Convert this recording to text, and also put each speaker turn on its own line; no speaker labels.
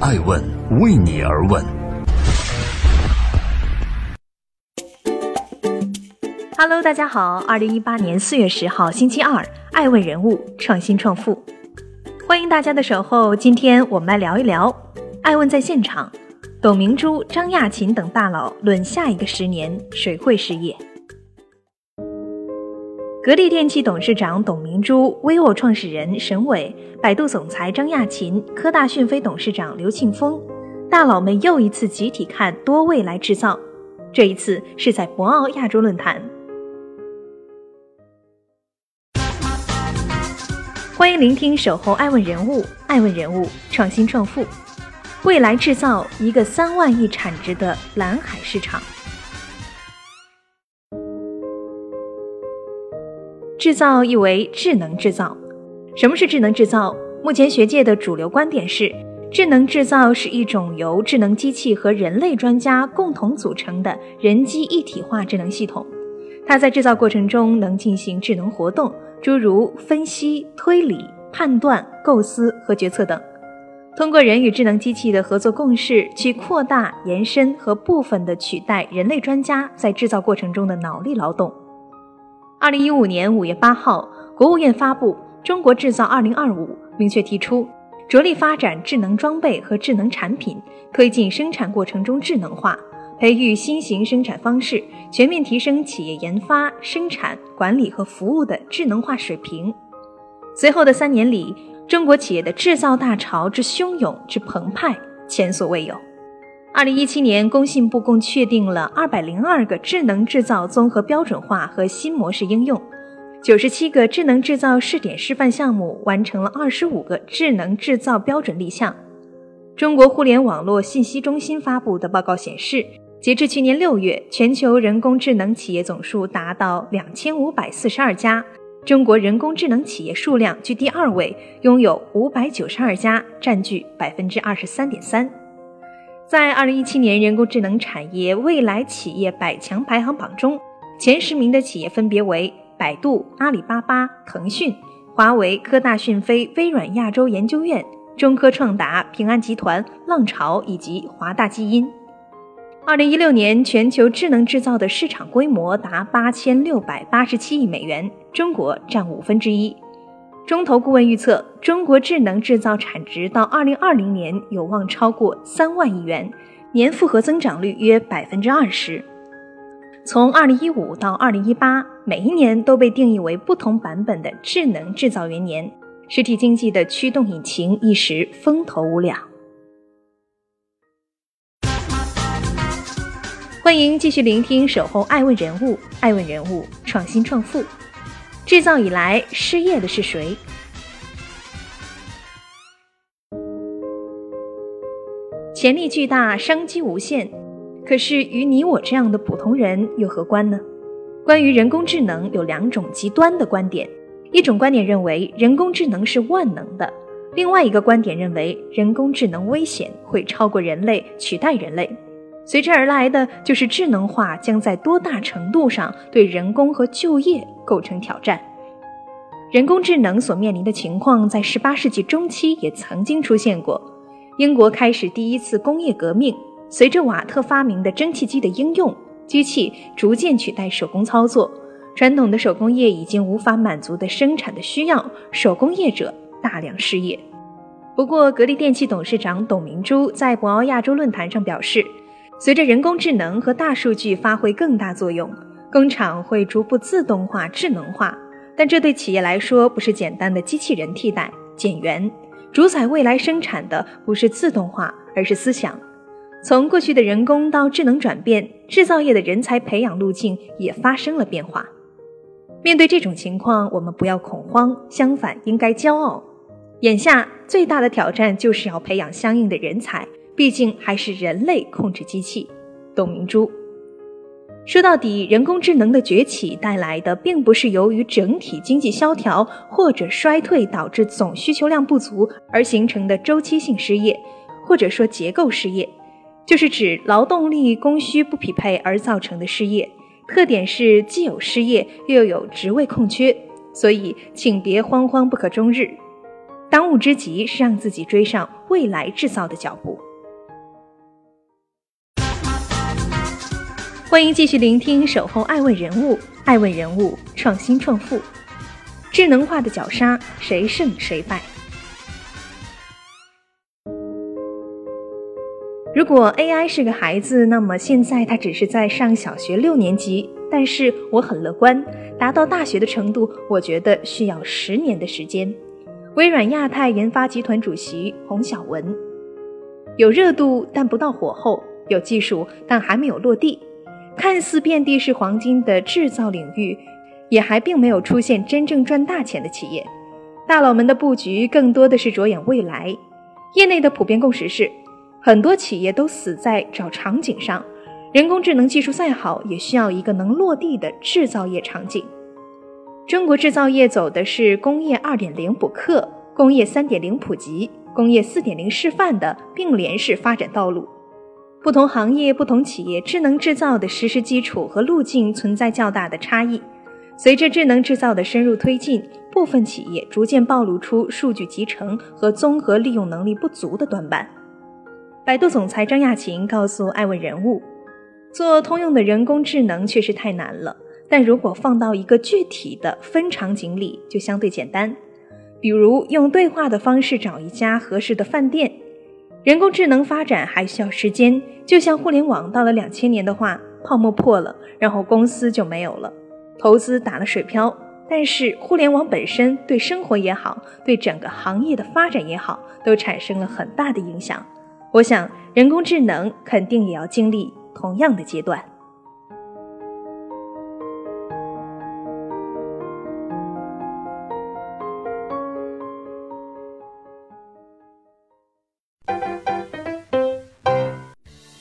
爱问为你而问。
Hello，大家好，二零一八年四月十号星期二，爱问人物创新创富，欢迎大家的守候。今天我们来聊一聊，爱问在现场，董明珠、张亚勤等大佬论下一个十年谁会失业。格力电器董事长董明珠、vivo 创始人沈伟、百度总裁张亚勤、科大讯飞董事长刘庆峰，大佬们又一次集体看多未来制造。这一次是在博鳌亚洲论坛。欢迎聆听守候爱问人物，爱问人物创新创富，未来制造一个三万亿产值的蓝海市场。制造意为智能制造。什么是智能制造？目前学界的主流观点是，智能制造是一种由智能机器和人类专家共同组成的人机一体化智能系统。它在制造过程中能进行智能活动，诸如分析、推理、判断、构思和决策等。通过人与智能机器的合作共事，去扩大、延伸和部分的取代人类专家在制造过程中的脑力劳动。二零一五年五月八号，国务院发布《中国制造二零二五》，明确提出，着力发展智能装备和智能产品，推进生产过程中智能化，培育新型生产方式，全面提升企业研发、生产管理和服务的智能化水平。随后的三年里，中国企业的制造大潮之汹涌之澎湃，前所未有。二零一七年，工信部共确定了二百零二个智能制造综合标准化和新模式应用，九十七个智能制造试点示范项目完成了二十五个智能制造标准立项。中国互联网络信息中心发布的报告显示，截至去年六月，全球人工智能企业总数达到两千五百四十二家，中国人工智能企业数量居第二位，拥有五百九十二家，占据百分之二十三点三。在二零一七年人工智能产业未来企业百强排行榜中，前十名的企业分别为百度、阿里巴巴、腾讯、华为、科大讯飞、微软亚洲研究院、中科创达、平安集团、浪潮以及华大基因。二零一六年全球智能制造的市场规模达八千六百八十七亿美元，中国占五分之一。中投顾问预测，中国智能制造产值到二零二零年有望超过三万亿元，年复合增长率约百分之二十。从二零一五到二零一八，每一年都被定义为不同版本的智能制造元年，实体经济的驱动引擎一时风头无两。欢迎继续聆听《守候爱问人物》，爱问人物创新创富。制造以来失业的是谁？潜力巨大，商机无限，可是与你我这样的普通人又何关呢？关于人工智能，有两种极端的观点：一种观点认为人工智能是万能的；另外一个观点认为人工智能危险，会超过人类，取代人类。随之而来的就是智能化将在多大程度上对人工和就业构成挑战。人工智能所面临的情况在18世纪中期也曾经出现过。英国开始第一次工业革命，随着瓦特发明的蒸汽机的应用，机器逐渐取代手工操作，传统的手工业已经无法满足的生产的需要，手工业者大量失业。不过，格力电器董事长董明珠在博鳌亚洲论坛上表示。随着人工智能和大数据发挥更大作用，工厂会逐步自动化、智能化。但这对企业来说不是简单的机器人替代、减员。主宰未来生产的不是自动化，而是思想。从过去的人工到智能转变，制造业的人才培养路径也发生了变化。面对这种情况，我们不要恐慌，相反应该骄傲。眼下最大的挑战就是要培养相应的人才。毕竟还是人类控制机器。董明珠说：“到底，人工智能的崛起带来的，并不是由于整体经济萧条或者衰退导致总需求量不足而形成的周期性失业，或者说结构失业，就是指劳动力供需不匹配而造成的失业。特点是既有失业，又有职位空缺。所以，请别慌慌不可终日。当务之急是让自己追上。”未来制造的脚步。欢迎继续聆听《守候爱问人物》，爱问人物，创新创富，智能化的绞杀，谁胜谁败？如果 AI 是个孩子，那么现在他只是在上小学六年级。但是我很乐观，达到大学的程度，我觉得需要十年的时间。微软亚太研发集团主席洪晓文，有热度但不到火候，有技术但还没有落地。看似遍地是黄金的制造领域，也还并没有出现真正赚大钱的企业。大佬们的布局更多的是着眼未来。业内的普遍共识是，很多企业都死在找场景上。人工智能技术再好，也需要一个能落地的制造业场景。中国制造业走的是工业2.0补课、工业3.0普及、工业4.0示范的并联式发展道路。不同行业、不同企业，智能制造的实施基础和路径存在较大的差异。随着智能制造的深入推进，部分企业逐渐暴露出数据集成和综合利用能力不足的短板。百度总裁张亚勤告诉爱问人物：“做通用的人工智能确实太难了，但如果放到一个具体的分场景里，就相对简单。比如用对话的方式找一家合适的饭店。”人工智能发展还需要时间，就像互联网到了两千年的话，泡沫破了，然后公司就没有了，投资打了水漂。但是互联网本身对生活也好，对整个行业的发展也好，都产生了很大的影响。我想人工智能肯定也要经历同样的阶段。